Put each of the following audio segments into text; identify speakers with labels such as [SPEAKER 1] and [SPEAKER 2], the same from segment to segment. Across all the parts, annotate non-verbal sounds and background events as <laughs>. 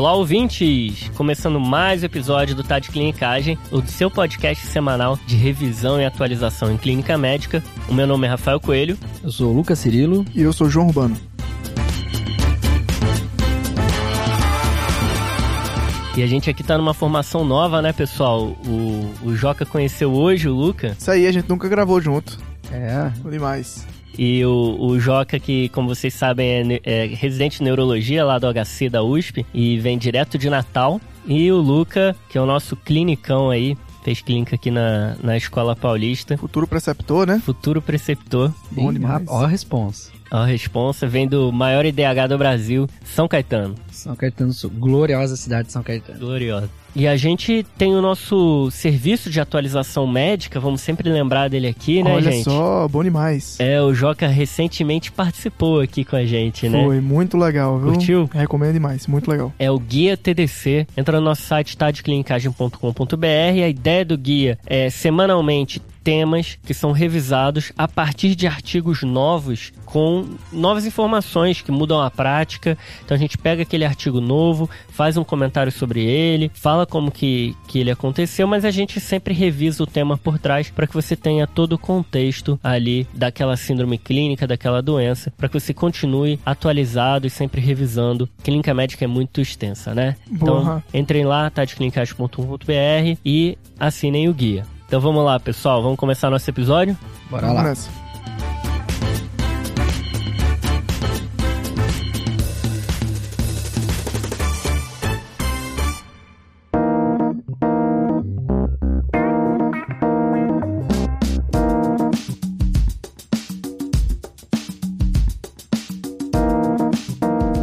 [SPEAKER 1] Olá, ouvintes! Começando mais um episódio do Tá de Clinicagem, o seu podcast semanal de revisão e atualização em clínica médica. O meu nome é Rafael Coelho.
[SPEAKER 2] Eu sou o Lucas Cirilo.
[SPEAKER 3] E eu sou o João Urbano.
[SPEAKER 1] E a gente aqui tá numa formação nova, né, pessoal? O, o Joca conheceu hoje o Luca.
[SPEAKER 3] Isso aí, a gente nunca gravou junto.
[SPEAKER 2] É.
[SPEAKER 3] Foi demais.
[SPEAKER 1] E o, o Joca, que, como vocês sabem, é, é residente de neurologia lá do HC da USP e vem direto de Natal. E o Luca, que é o nosso clinicão aí, fez clínica aqui na, na Escola Paulista.
[SPEAKER 3] Futuro preceptor, né?
[SPEAKER 1] Futuro preceptor.
[SPEAKER 3] Bom demais.
[SPEAKER 2] Ó a responsa.
[SPEAKER 1] A responsa vem do maior IDH do Brasil, São Caetano.
[SPEAKER 2] São Caetano do Sul. Gloriosa cidade de São Caetano.
[SPEAKER 1] Gloriosa. E a gente tem o nosso serviço de atualização médica, vamos sempre lembrar dele aqui, né,
[SPEAKER 3] Olha
[SPEAKER 1] gente?
[SPEAKER 3] só, bom demais.
[SPEAKER 1] É, o Joca recentemente participou aqui com a gente, né?
[SPEAKER 3] Foi muito legal, viu?
[SPEAKER 1] Curtiu?
[SPEAKER 3] Recomendo demais, muito legal.
[SPEAKER 1] É o Guia TDC. Entra no nosso site tadeclinicagem.com.br. A ideia do guia é semanalmente temas que são revisados a partir de artigos novos com novas informações que mudam a prática. Então a gente pega aquele artigo novo, faz um comentário sobre ele, fala como que, que ele aconteceu, mas a gente sempre revisa o tema por trás para que você tenha todo o contexto ali daquela síndrome clínica, daquela doença, para que você continue atualizado e sempre revisando. Clínica médica é muito extensa, né? Então
[SPEAKER 3] Boa.
[SPEAKER 1] entrem lá, tadeclinicagem.com.br e assinem o guia. Então vamos lá, pessoal, vamos começar nosso episódio?
[SPEAKER 2] Bora
[SPEAKER 3] Vamos
[SPEAKER 2] lá.
[SPEAKER 3] nessa.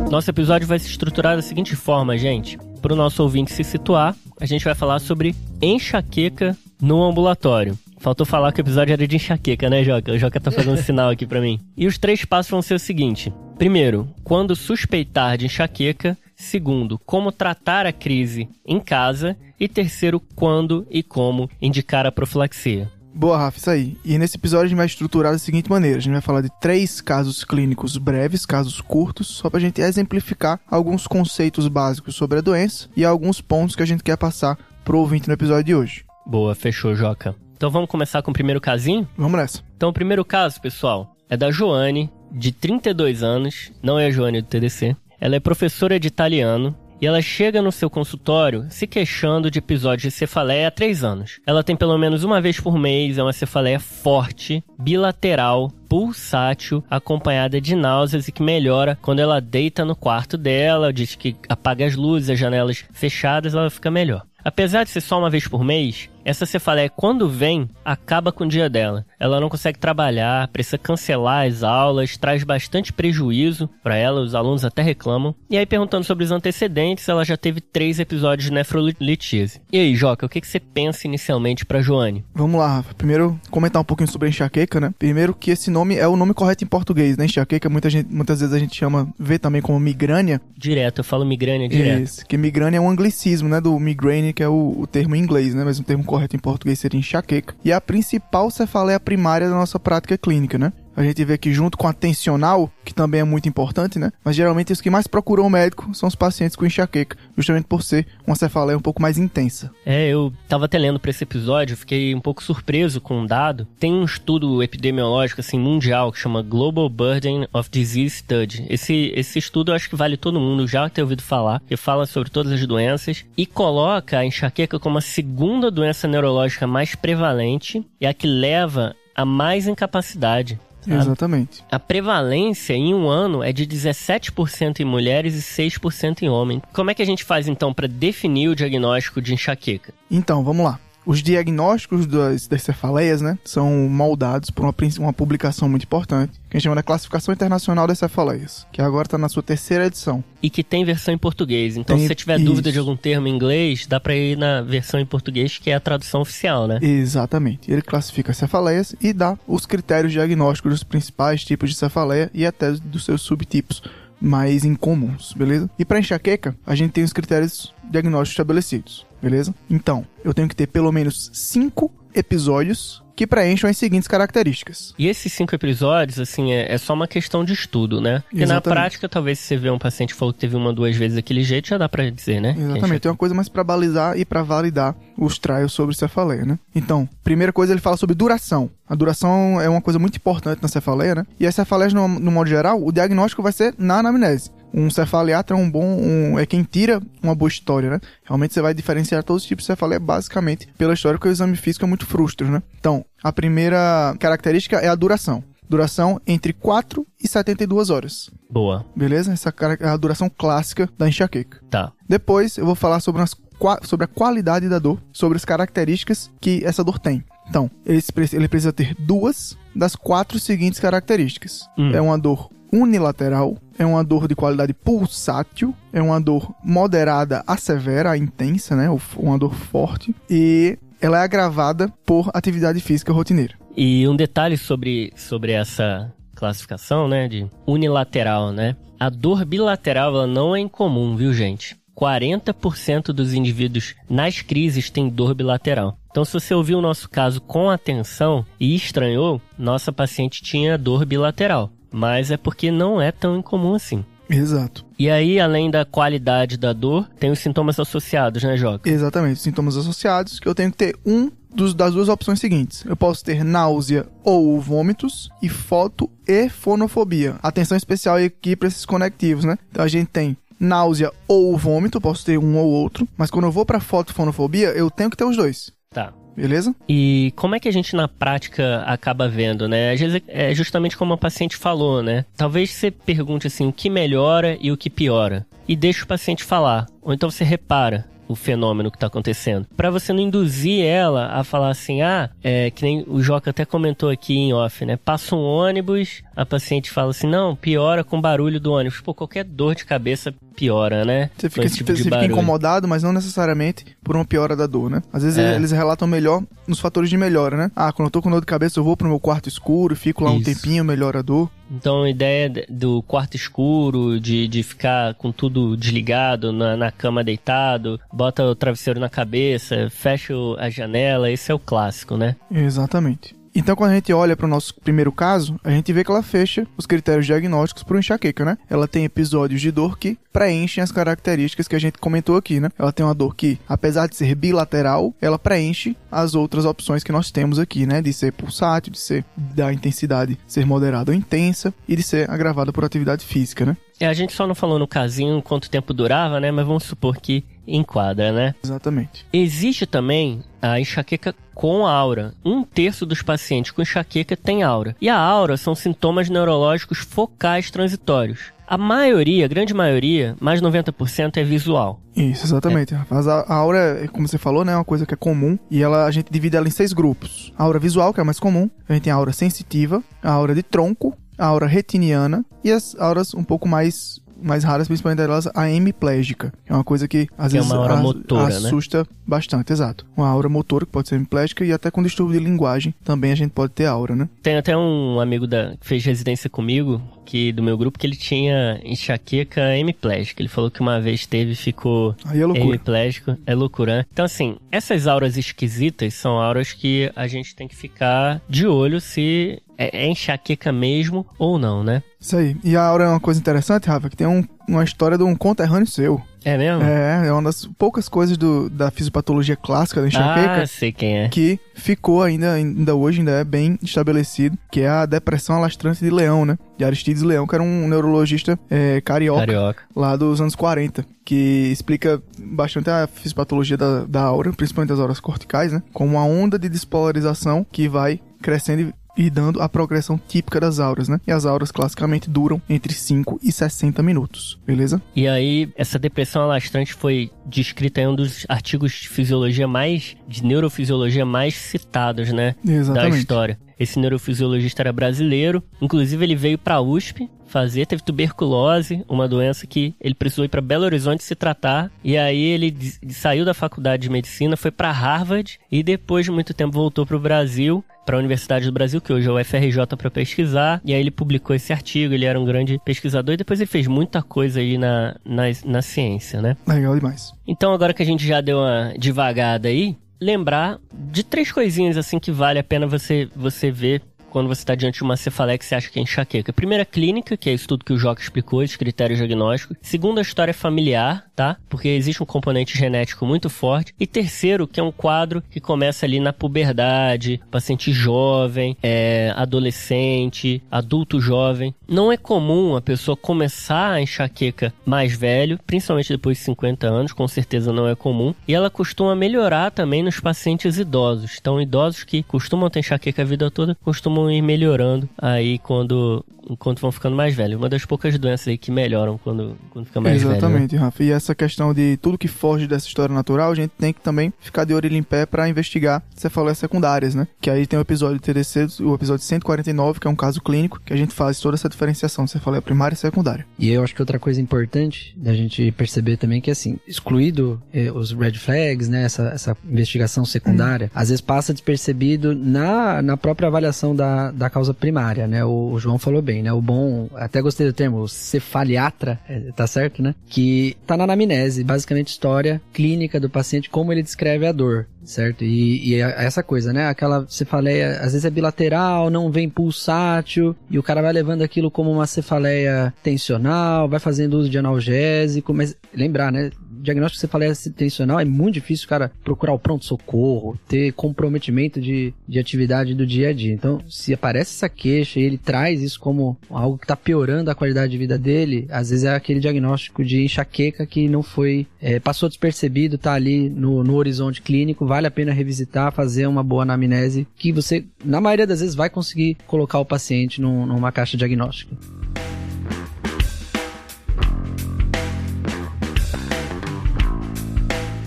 [SPEAKER 1] Nosso episódio vai se estruturar da seguinte forma, gente. Para o nosso ouvinte se situar, a gente vai falar sobre enxaqueca no ambulatório. Faltou falar que o episódio era de enxaqueca, né, Joca? O Joca tá fazendo <laughs> sinal aqui pra mim. E os três passos vão ser o seguinte: primeiro, quando suspeitar de enxaqueca. Segundo, como tratar a crise em casa. E terceiro, quando e como indicar a profilaxia.
[SPEAKER 3] Boa, Rafa, isso aí. E nesse episódio a gente vai estruturar da seguinte maneira: a gente vai falar de três casos clínicos breves, casos curtos, só pra gente exemplificar alguns conceitos básicos sobre a doença e alguns pontos que a gente quer passar pro ouvinte no episódio de hoje.
[SPEAKER 1] Boa, fechou, Joca. Então vamos começar com o primeiro casinho?
[SPEAKER 3] Vamos nessa.
[SPEAKER 1] Então, o primeiro caso, pessoal, é da Joane, de 32 anos, não é a Joane do TDC. Ela é professora de italiano e ela chega no seu consultório se queixando de episódios de cefaleia há 3 anos. Ela tem pelo menos uma vez por mês, é uma cefaleia forte, bilateral, pulsátil, acompanhada de náuseas e que melhora quando ela deita no quarto dela, diz que apaga as luzes, as janelas fechadas, ela fica melhor. Apesar de ser só uma vez por mês, essa cefaleia, quando vem, acaba com o dia dela. Ela não consegue trabalhar, precisa cancelar as aulas, traz bastante prejuízo para ela, os alunos até reclamam. E aí, perguntando sobre os antecedentes, ela já teve três episódios de nefrolitise. E aí, Joca, o que, que você pensa inicialmente para Joane?
[SPEAKER 3] Vamos lá. Primeiro, comentar um pouquinho sobre a enxaqueca, né? Primeiro que esse nome é o nome correto em português, né? Enxaqueca, muita gente, muitas vezes a gente chama, vê também como migrânia.
[SPEAKER 1] Direto, eu falo migrânia direto.
[SPEAKER 3] Isso, que migrânia é um anglicismo, né? Do migraine, que é o, o termo em inglês, né? Mas o termo correto em português seria enxaqueca. E a principal cefaleia primária da nossa prática clínica, né? A gente vê aqui junto com a tensional, que também é muito importante, né? Mas geralmente os que mais procuram o médico são os pacientes com enxaqueca, justamente por ser uma cefaleia um pouco mais intensa.
[SPEAKER 1] É, eu tava até lendo pra esse episódio, fiquei um pouco surpreso com um dado. Tem um estudo epidemiológico, assim, mundial, que chama Global Burden of Disease Study. Esse, esse estudo eu acho que vale todo mundo já ter ouvido falar, que fala sobre todas as doenças e coloca a enxaqueca como a segunda doença neurológica mais prevalente e a que leva a mais incapacidade. Sabe?
[SPEAKER 3] Exatamente.
[SPEAKER 1] A prevalência em um ano é de 17% em mulheres e 6% em homens. Como é que a gente faz então para definir o diagnóstico de enxaqueca?
[SPEAKER 3] Então, vamos lá. Os diagnósticos das, das cefaleias, né, são moldados por uma, uma publicação muito importante, que a gente chama da Classificação Internacional das Cefaleias, que agora está na sua terceira edição.
[SPEAKER 1] E que tem versão em português. Então,
[SPEAKER 3] Tem-
[SPEAKER 1] se você tiver
[SPEAKER 3] isso.
[SPEAKER 1] dúvida de algum termo em inglês, dá para ir na versão em português, que é a tradução oficial, né?
[SPEAKER 3] Exatamente. Ele classifica as cefaleias e dá os critérios diagnósticos dos principais tipos de cefaleia e até dos seus subtipos mais incomuns, beleza? E para enxaqueca, a gente tem os critérios diagnósticos estabelecidos, beleza? Então, eu tenho que ter pelo menos cinco episódios que preencham as seguintes características.
[SPEAKER 1] E esses cinco episódios, assim, é, é só uma questão de estudo, né? Porque na
[SPEAKER 3] Exatamente.
[SPEAKER 1] prática, talvez se você vê um paciente que falou que teve uma, duas vezes daquele jeito, já dá pra dizer, né?
[SPEAKER 3] Exatamente, tem uma coisa mais pra balizar e pra validar os trials sobre cefaleia, né? Então, primeira coisa, ele fala sobre duração. A duração é uma coisa muito importante na cefaleia, né? E as cefaleias, no, no modo geral, o diagnóstico vai ser na anamnese. Um cefaleatra é um bom, um- é quem tira uma boa história, né? Realmente você vai diferenciar todos os tipos de cefaleia basicamente pela história, porque o exame físico é muito frustro, né? Então, a primeira característica é a duração. Duração entre 4 e 72 horas.
[SPEAKER 1] Boa,
[SPEAKER 3] Beleza? Essa é a duração clássica da enxaqueca.
[SPEAKER 1] tá.
[SPEAKER 3] Depois eu vou falar sobre, as sobre a qualidade da dor, sobre as características que essa dor tem. Então, ele precisa ter duas das quatro seguintes características.
[SPEAKER 1] Hum.
[SPEAKER 3] É uma dor unilateral, é uma dor de qualidade pulsátil, é uma dor moderada a severa, a intensa, né? Uma dor forte. E ela é agravada por atividade física rotineira.
[SPEAKER 1] E um detalhe sobre, sobre essa classificação, né, de unilateral, né? A dor bilateral, ela não é incomum, viu, gente? 40% dos indivíduos nas crises têm dor bilateral. Então, se você ouviu o nosso caso com atenção e estranhou, nossa paciente tinha dor bilateral. Mas é porque não é tão incomum assim.
[SPEAKER 3] Exato.
[SPEAKER 1] E aí, além da qualidade da dor, tem os sintomas associados, né, Joca?
[SPEAKER 3] Exatamente, sintomas associados, que eu tenho que ter um dos- das duas opções seguintes. Eu posso ter náusea ou vômitos e foto e fonofobia. Atenção especial aqui para esses conectivos, né? Então a gente tem náusea ou vômito, posso ter um ou outro, mas quando eu vou para foto e fonofobia, eu tenho que ter os dois.
[SPEAKER 1] Tá.
[SPEAKER 3] Beleza?
[SPEAKER 1] E como é que a gente na prática acaba vendo, né? Às vezes é justamente como a paciente falou, né? Talvez você pergunte assim, o que melhora e o que piora. E deixa o paciente falar. Ou então você repara o fenômeno que está acontecendo. Para você não induzir ela a falar assim, ah, é que nem o Joca até comentou aqui em off, né? Passa um ônibus, a paciente fala assim, não, piora com o barulho do ônibus. Pô, qualquer dor de cabeça piora, né?
[SPEAKER 3] Você fica,
[SPEAKER 1] tipo
[SPEAKER 3] você fica incomodado, mas não necessariamente por uma piora da dor, né? Às vezes
[SPEAKER 1] É.
[SPEAKER 3] eles relatam melhor nos fatores de melhora, né? Ah, quando eu tô com dor de cabeça, eu vou pro meu quarto escuro, fico lá um
[SPEAKER 1] Isso.
[SPEAKER 3] tempinho, melhora a dor.
[SPEAKER 1] Então a ideia de- do quarto escuro, de, de ficar com tudo desligado, na, na cama deitado, bota o travesseiro na cabeça, fecha a janela, esse é o clássico, né?
[SPEAKER 3] Exatamente. Então, quando a gente olha para o nosso primeiro caso, a gente vê que ela fecha os critérios diagnósticos para o enxaqueca, né? Ela tem episódios de dor que preenchem as características que a gente comentou aqui, né? Ela tem uma dor que, apesar de ser bilateral, ela preenche as outras opções que nós temos aqui, né? De ser pulsátil, de ser da intensidade ser moderada ou intensa e de ser agravada por atividade física, né?
[SPEAKER 1] É, a gente só não falou no casinho quanto tempo durava, né? Mas vamos supor que enquadra, né?
[SPEAKER 3] Exatamente.
[SPEAKER 1] Existe também a enxaqueca com aura. Um terço dos pacientes com enxaqueca tem aura. E a aura são sintomas neurológicos focais transitórios. A maioria, a grande maioria, mais de 90% é visual.
[SPEAKER 3] Isso, exatamente. Mas a, a aura, é, como você falou, né, é uma coisa que é comum e ela a gente divide ela em seis grupos. A aura visual, que é a mais comum, a gente tem a aura sensitiva, a aura de tronco, a aura retiniana e as auras um pouco mais mais raras, principalmente delas, a hemiplégica. É uma coisa que às
[SPEAKER 1] Que é
[SPEAKER 3] vezes
[SPEAKER 1] uma aura
[SPEAKER 3] as-
[SPEAKER 1] motora, né?
[SPEAKER 3] assusta bastante, exato. Uma aura motora que pode ser hemiplégica e até com distúrbio de linguagem também a gente pode ter aura, né?
[SPEAKER 1] Tem até um amigo da, que fez residência comigo, que do meu grupo, que ele tinha enxaqueca hemiplégica. Ele falou que uma vez teve e ficou
[SPEAKER 3] Aí é loucura.
[SPEAKER 1] hemiplégico. É loucura. né? Então, assim, essas auras esquisitas são auras que a gente tem que ficar de olho se é, é enxaqueca mesmo ou não, né?
[SPEAKER 3] Isso aí. E a aura é uma coisa interessante, Rafa, que tem um- uma história de um conterrâneo seu.
[SPEAKER 1] É mesmo?
[SPEAKER 3] É, é uma das poucas coisas do, da fisiopatologia clássica da enxaqueca
[SPEAKER 1] ah, sei quem é.
[SPEAKER 3] que ficou ainda, ainda hoje, ainda é bem estabelecido, que é a depressão alastrante de Leão, né? De Aristides Leão, que era um neurologista é, carioca,
[SPEAKER 1] Carioca.
[SPEAKER 3] lá dos anos 40, que explica bastante a fisiopatologia da, da aura, principalmente das auras corticais, né? Como uma onda de despolarização que vai crescendo e e dando a progressão típica das auras, né? E as auras classicamente duram entre 5 e 60 minutos, beleza?
[SPEAKER 1] E aí, essa depressão alastrante foi descrita em um dos artigos de fisiologia mais, de neurofisiologia mais citados, né? Da
[SPEAKER 3] Exatamente.
[SPEAKER 1] história. Esse neurofisiologista era brasileiro, inclusive ele veio pra USP fazer, teve tuberculose, uma doença que ele precisou ir pra Belo Horizonte se tratar, e aí ele saiu da faculdade de medicina, foi pra Harvard e depois de muito tempo voltou pro Brasil, pra Universidade do Brasil, que hoje é o FRJ pra pesquisar, e aí ele publicou esse artigo, ele era um grande pesquisador e depois ele fez muita coisa aí na, na, na ciência, né?
[SPEAKER 3] Legal demais.
[SPEAKER 1] Então, agora que a gente já deu uma devagada aí, lembrar de três coisinhas assim que vale a pena você, você ver quando você está diante de uma cefaleia que você acha que é enxaqueca. Primeira, clínica, que é isso tudo que o Joca explicou, esses critérios diagnósticos. Segunda, história familiar, tá? Porque existe um componente genético muito forte. E terceiro, que é um quadro que começa ali na puberdade, paciente jovem, é, adolescente, adulto jovem. Não é comum a pessoa começar a enxaqueca mais velho, principalmente depois de 50 anos, com certeza não é comum. E ela costuma melhorar também nos pacientes idosos. Então, idosos que costumam ter enxaqueca a vida toda, costumam ir melhorando aí quando enquanto vão ficando mais velhos. Uma das poucas doenças aí que melhoram quando, quando fica mais velho. né?
[SPEAKER 3] Exatamente, Rafa. E essa questão de tudo que foge dessa história natural, a gente tem que também ficar de orelha em pé para investigar cefaleias secundárias, né? Que aí tem o episódio TDC, o episódio 149, que é um caso clínico, que a gente faz toda essa diferenciação de cefaleia primária e secundária.
[SPEAKER 2] E eu acho que outra coisa importante da gente perceber também é que, assim, excluído eh, os red flags, né, essa, essa investigação secundária, às vezes passa despercebido na, na própria avaliação da, da causa primária, né? O, o João falou bem, né? O bom, até gostei do termo, cefaliatra, eh, tá certo, né? Que tá na anamnese, basicamente história clínica do paciente, como ele descreve a dor, certo? E, e é essa coisa, né? Aquela cefaleia, às vezes é bilateral, não vem pulsátil, e o cara vai levando aquilo como uma cefaleia tensional, vai fazendo uso de analgésico, mas lembrar, né? Diagnóstico cefaleia tensional é muito difícil cara procurar o pronto-socorro, ter comprometimento de, de atividade do dia a dia. Então, se aparece essa queixa e ele traz isso como algo que está piorando a qualidade de vida dele, às vezes é aquele diagnóstico de enxaqueca que não foi, é, passou despercebido, tá ali no, no horizonte clínico, vale a pena revisitar, fazer uma boa anamnese, que você, na maioria das vezes, vai conseguir colocar o paciente num- numa caixa diagnóstica.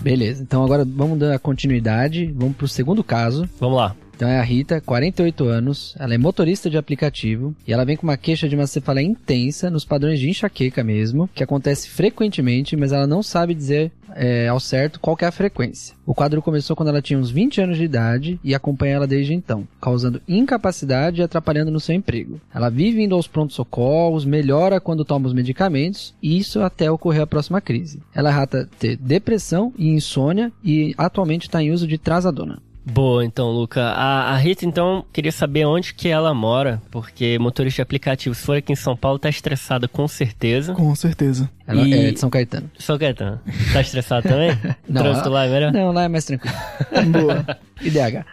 [SPEAKER 2] Beleza, então agora vamos dar continuidade, vamos pro segundo caso.
[SPEAKER 1] Vamos lá.
[SPEAKER 2] Então é a Rita, 48 anos, ela é motorista de aplicativo e ela vem com uma queixa de uma cefaleia intensa nos padrões de enxaqueca mesmo, que acontece frequentemente, mas ela não sabe dizer é, ao certo qual é a frequência. O quadro começou quando ela tinha uns 20 anos de idade e acompanha ela desde então, causando incapacidade e atrapalhando no seu emprego. Ela vive indo aos prontos-socorros, melhora quando toma os medicamentos, e isso até ocorrer a próxima crise. Ela rata ter depressão e insônia e atualmente está em uso de trazadona.
[SPEAKER 1] Boa, então, Luca. A, a Rita, então, queria saber onde que ela mora, porque motorista de aplicativo, se for aqui em São Paulo, tá estressada com certeza.
[SPEAKER 3] Com certeza.
[SPEAKER 2] Ela
[SPEAKER 1] E-
[SPEAKER 2] é de São Caetano.
[SPEAKER 1] Só Caetano, tá estressado também? <laughs> O
[SPEAKER 2] Não,
[SPEAKER 1] Trânsito lá é melhor?
[SPEAKER 2] Não, lá é mais tranquilo. <laughs>
[SPEAKER 3] Boa.
[SPEAKER 2] IDH.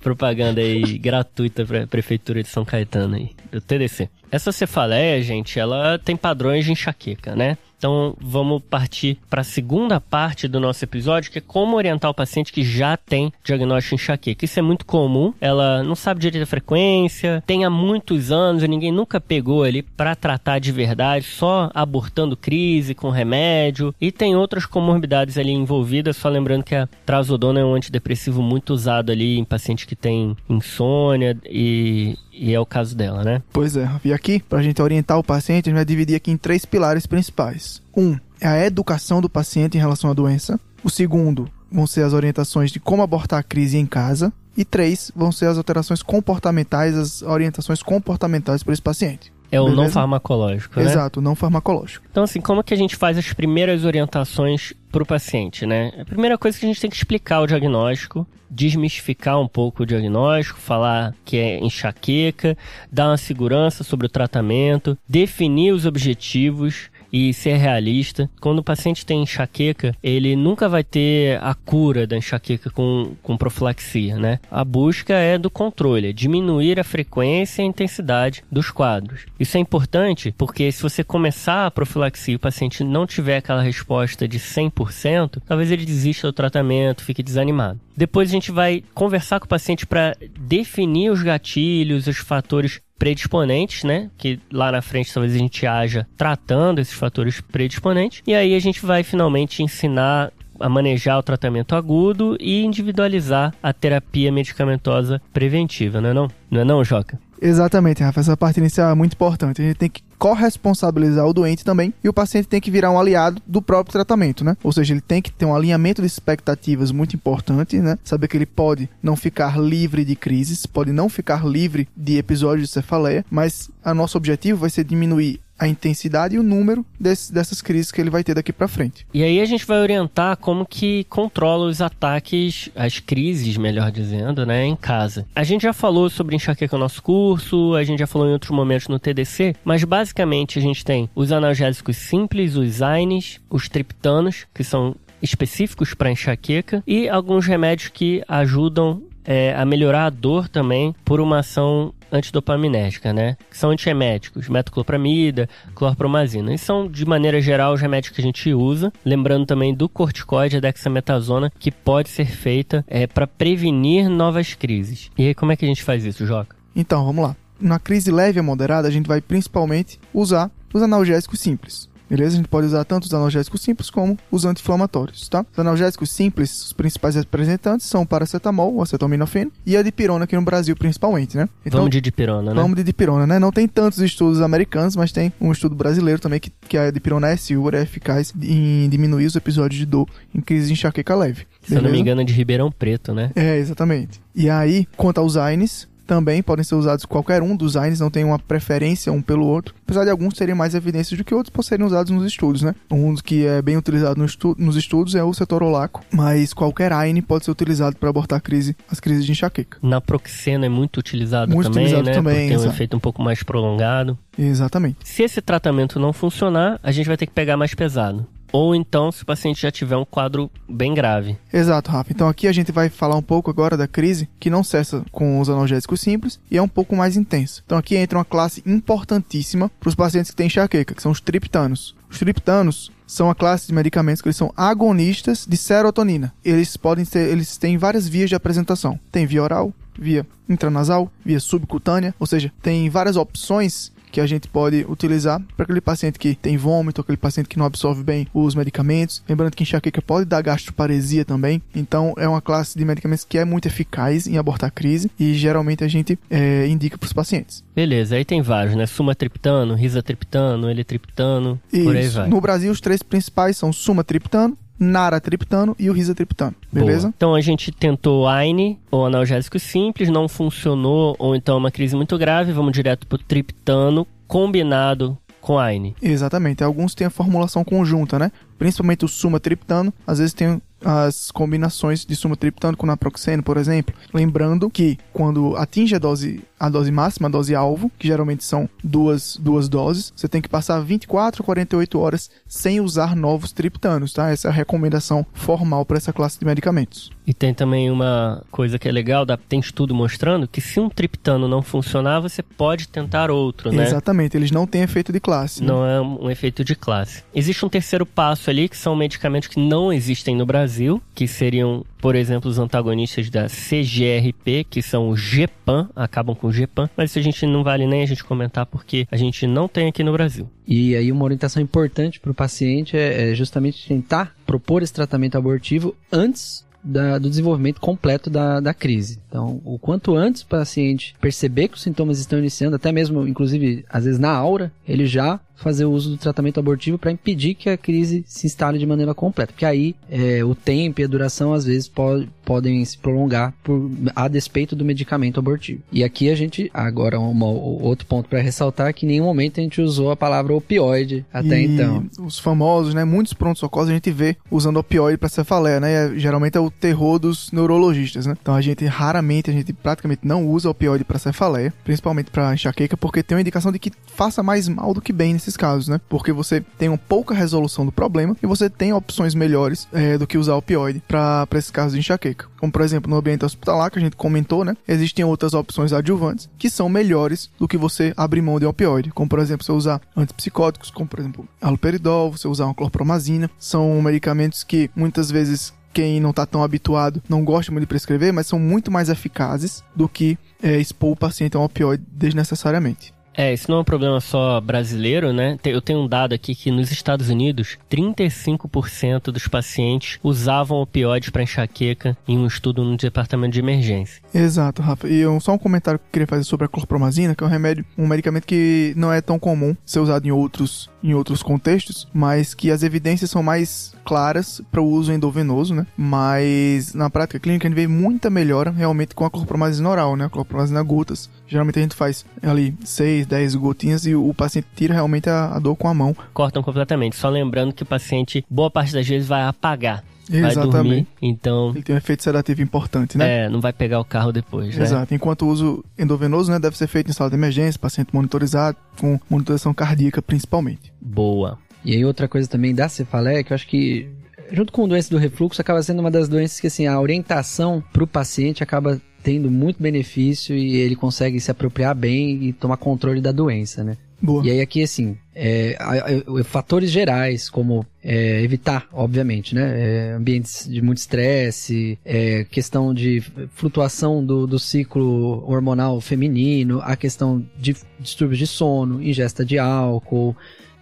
[SPEAKER 1] Propaganda aí gratuita pra Prefeitura de São Caetano aí, do TDC. Essa cefaleia, gente, ela tem padrões de enxaqueca, né? Então vamos partir para a segunda parte do nosso episódio, que é como orientar o paciente que já tem diagnóstico de enxaqueca. Isso é muito comum, ela não sabe direito a frequência, tem há muitos anos e ninguém nunca pegou ali para tratar de verdade, só abortando crise com remédio e tem outras comorbidades ali envolvidas, só lembrando que a trazodona é um antidepressivo muito usado ali em paciente que tem insônia e, e é o caso dela, né?
[SPEAKER 3] Pois é. E aqui, pra gente orientar o paciente, a gente vai dividir aqui em três pilares principais. Um é a educação do paciente em relação à doença. O segundo vão ser as orientações de como abortar a crise em casa. E três vão ser as alterações comportamentais, as orientações comportamentais para esse paciente.
[SPEAKER 1] É o não
[SPEAKER 3] Beleza?
[SPEAKER 1] farmacológico, né?
[SPEAKER 3] Exato, não farmacológico.
[SPEAKER 1] Então, assim, como que a gente faz as primeiras orientações para o paciente, né? A primeira coisa que a gente tem que explicar o diagnóstico, desmistificar um pouco o diagnóstico, falar que é enxaqueca, dar uma segurança sobre o tratamento, definir os objetivos e ser realista. Quando o paciente tem enxaqueca, ele nunca vai ter a cura da enxaqueca com, com profilaxia, né? A busca é do controle, é diminuir a frequência e a intensidade dos quadros. Isso é importante porque se você começar a profilaxia e o paciente não tiver aquela resposta de 100%, talvez ele desista do tratamento, fique desanimado. Depois a gente vai conversar com o paciente para definir os gatilhos, os fatores predisponentes, né? Que lá na frente talvez a gente haja tratando esses fatores predisponentes. E aí a gente vai finalmente ensinar a manejar o tratamento agudo e individualizar a terapia medicamentosa preventiva, não é não? Não é não, Joca?
[SPEAKER 3] Exatamente, Rafa. Essa parte inicial é muito importante. A gente tem que corresponsabilizar o doente também e o paciente tem que virar um aliado do próprio tratamento, né? Ou seja, ele tem que ter um alinhamento de expectativas muito importante, né? Saber que ele pode não ficar livre de crises, pode não ficar livre de episódios de cefaleia, mas a nosso objetivo vai ser diminuir a intensidade e o número desse, dessas crises que ele vai ter daqui para frente.
[SPEAKER 1] E aí a gente vai orientar como que controla os ataques, as crises, melhor dizendo, né, em casa. A gente já falou sobre enxaqueca no nosso curso, a gente já falou em outros momentos no TDC, mas basicamente a gente tem os analgésicos simples, os AINES, os triptanos, que são específicos para enxaqueca, e alguns remédios que ajudam é, a melhorar a dor também por uma ação antidopaminérgica, né? Que são antieméticos, metoclopramida, clorpromazina. E são, de maneira geral, os remédios que a gente usa. Lembrando também do corticoide, a dexametasona, que pode ser feita é, para prevenir novas crises. E aí, como é que a gente faz isso, Joca?
[SPEAKER 3] Então, vamos lá. Na crise leve a moderada, a gente vai principalmente usar os analgésicos simples. Beleza? A gente pode usar tanto os analgésicos simples como os anti-inflamatórios, tá? Os analgésicos simples, os principais representantes são o paracetamol, o acetaminofeno e a dipirona aqui no Brasil principalmente, né?
[SPEAKER 1] Então, vamos de dipirona, né?
[SPEAKER 3] Vamos de dipirona, né? Não tem tantos estudos americanos, mas tem um estudo brasileiro também que, que a dipirona é segura, é eficaz em diminuir os episódios de dor em crise de enxaqueca leve.
[SPEAKER 1] Se eu não me engano é de Ribeirão Preto, né?
[SPEAKER 3] É, exatamente. E aí, quanto aos AINES, também podem ser usados qualquer um dos AINES, não tem uma preferência um pelo outro, apesar de alguns terem mais evidências do que outros por serem usados nos estudos, né? Um que é bem utilizado no estu nos estudos é o cetorolaco, mas qualquer AINE pode ser utilizado para abortar crise, as crises de enxaqueca.
[SPEAKER 1] Naproxeno é muito utilizado
[SPEAKER 3] muito
[SPEAKER 1] também,
[SPEAKER 3] utilizado
[SPEAKER 1] né?
[SPEAKER 3] também,
[SPEAKER 1] Porque tem um efeito um pouco mais prolongado.
[SPEAKER 3] Exatamente.
[SPEAKER 1] Se esse tratamento não funcionar, a gente vai ter que pegar mais pesado ou então se o paciente já tiver um quadro bem grave.
[SPEAKER 3] Exato, Rafa. Então aqui a gente vai falar um pouco agora da crise que não cessa com os analgésicos simples e é um pouco mais intensa. Então aqui entra uma classe importantíssima para os pacientes que têm enxaqueca, que são os triptanos. Os triptanos são a classe de medicamentos que eles são agonistas de serotonina. Eles podem ser, eles têm várias vias de apresentação. Tem via oral, via intranasal, via subcutânea, ou seja, tem várias opções que a gente pode utilizar para aquele paciente que tem vômito, aquele paciente que não absorve bem os medicamentos. Lembrando que enxaqueca pode dar gastroparesia também, então é uma classe de medicamentos que é muito eficaz em abortar a crise e geralmente a gente é, indica para os pacientes.
[SPEAKER 1] Beleza, aí tem vários, né? Sumatriptano, risatriptano, elitriptano, Isso. por aí vai.
[SPEAKER 3] No Brasil, os três principais são sumatriptano, naratriptano e o risatriptano. Beleza?
[SPEAKER 1] Boa. Então a gente tentou AINE, ou analgésico simples, não funcionou, ou então uma crise muito grave, vamos direto pro triptano combinado com AINE.
[SPEAKER 3] Exatamente. Alguns têm a formulação conjunta, né? Principalmente o sumatriptano, às vezes tem as combinações de sumatriptano com naproxeno, por exemplo. Lembrando que quando atinge a dose, a dose máxima, a dose alvo, que geralmente são duas, duas doses, você tem que passar 24 a 48 horas sem usar novos triptanos, tá? Essa é a recomendação formal para essa classe de medicamentos.
[SPEAKER 1] E tem também uma coisa que é legal, tem estudo mostrando que se um triptano não funcionar, você pode tentar outro, né?
[SPEAKER 3] Exatamente, eles não têm efeito de classe.
[SPEAKER 1] Né? Não é um efeito de classe. Existe um terceiro passo ali, que são medicamentos que não existem no Brasil que seriam, por exemplo, os antagonistas da CGRP, que são o GPAN, acabam com GPAN, mas isso a gente não vale nem a gente comentar porque a gente não tem aqui no Brasil.
[SPEAKER 2] E aí uma orientação importante para o paciente é, é justamente tentar propor esse tratamento abortivo antes da, do desenvolvimento completo da, da crise. Então, o quanto antes o paciente perceber que os sintomas estão iniciando, até mesmo, inclusive, às vezes na aura, ele já fazer o uso do tratamento abortivo para impedir que a crise se instale de maneira completa. Porque aí é, o tempo e a duração às vezes pode, podem se prolongar por, a despeito do medicamento abortivo. E aqui a gente, agora um outro ponto para ressaltar, é que em nenhum momento a gente usou a palavra opioide até
[SPEAKER 3] e
[SPEAKER 2] então.
[SPEAKER 3] Os famosos, né? Muitos prontos-socorros a gente vê usando opioide para cefaleia, né? Geralmente é o terror dos neurologistas, né? Então a gente raramente, a gente praticamente não usa opioide para cefaleia, principalmente para enxaqueca, porque tem uma indicação de que faça mais mal do que bem nesses casos, né? Porque você tem uma pouca resolução do problema e você tem opções melhores é, do que usar opioide para esses casos de enxaqueca. Como, por exemplo, no ambiente hospitalar, que a gente comentou, né? Existem outras opções adjuvantes que são melhores do que você abrir mão de opioide. Como, por exemplo, você usar antipsicóticos, como, por exemplo, aloperidol, você usar uma clorpromazina. São medicamentos que muitas vezes quem não está tão habituado não gosta muito de prescrever, mas são muito mais eficazes do que é, expor o paciente a um opioide desnecessariamente.
[SPEAKER 1] É, isso não é um problema só brasileiro, né? Eu tenho um dado aqui que nos Estados Unidos, 35% dos pacientes usavam opioides para enxaqueca em um estudo no departamento de emergência.
[SPEAKER 3] Exato, Rafa. E eu, só um comentário que eu queria fazer sobre a clorpromazina, que é um remédio, um medicamento que não é tão comum ser usado em outros, em outros contextos, mas que as evidências são mais claras para o uso endovenoso, né? Mas na prática clínica a gente vê muita melhora realmente com a clorpromazina oral, né? A clorpromazina gotas. Geralmente a gente faz ali 6, 10 gotinhas e o paciente tira realmente a, a dor com a mão.
[SPEAKER 1] Cortam completamente. Só lembrando que o paciente, boa parte das vezes, vai apagar. Vai
[SPEAKER 3] Exatamente.
[SPEAKER 1] dormir, então
[SPEAKER 3] Ele tem um efeito sedativo importante, né?
[SPEAKER 1] é, não vai pegar o carro depois, né?
[SPEAKER 3] Exato. Enquanto o uso endovenoso, né, deve ser feito em sala de emergência, paciente monitorizado, com monitoração cardíaca principalmente.
[SPEAKER 1] Boa.
[SPEAKER 2] E aí outra coisa também da cefaleia, que eu acho que junto com doença do refluxo acaba sendo uma das doenças que assim a orientação para o paciente acaba tendo muito benefício e ele consegue se apropriar bem e tomar controle da doença, né?
[SPEAKER 3] Boa.
[SPEAKER 2] E aí aqui, assim, é, a- a- fatores gerais, como é, evitar, obviamente, né? É, ambientes de muito estresse, é, questão de flutuação do, do ciclo hormonal feminino, a questão de distúrbios de sono, ingesta de álcool,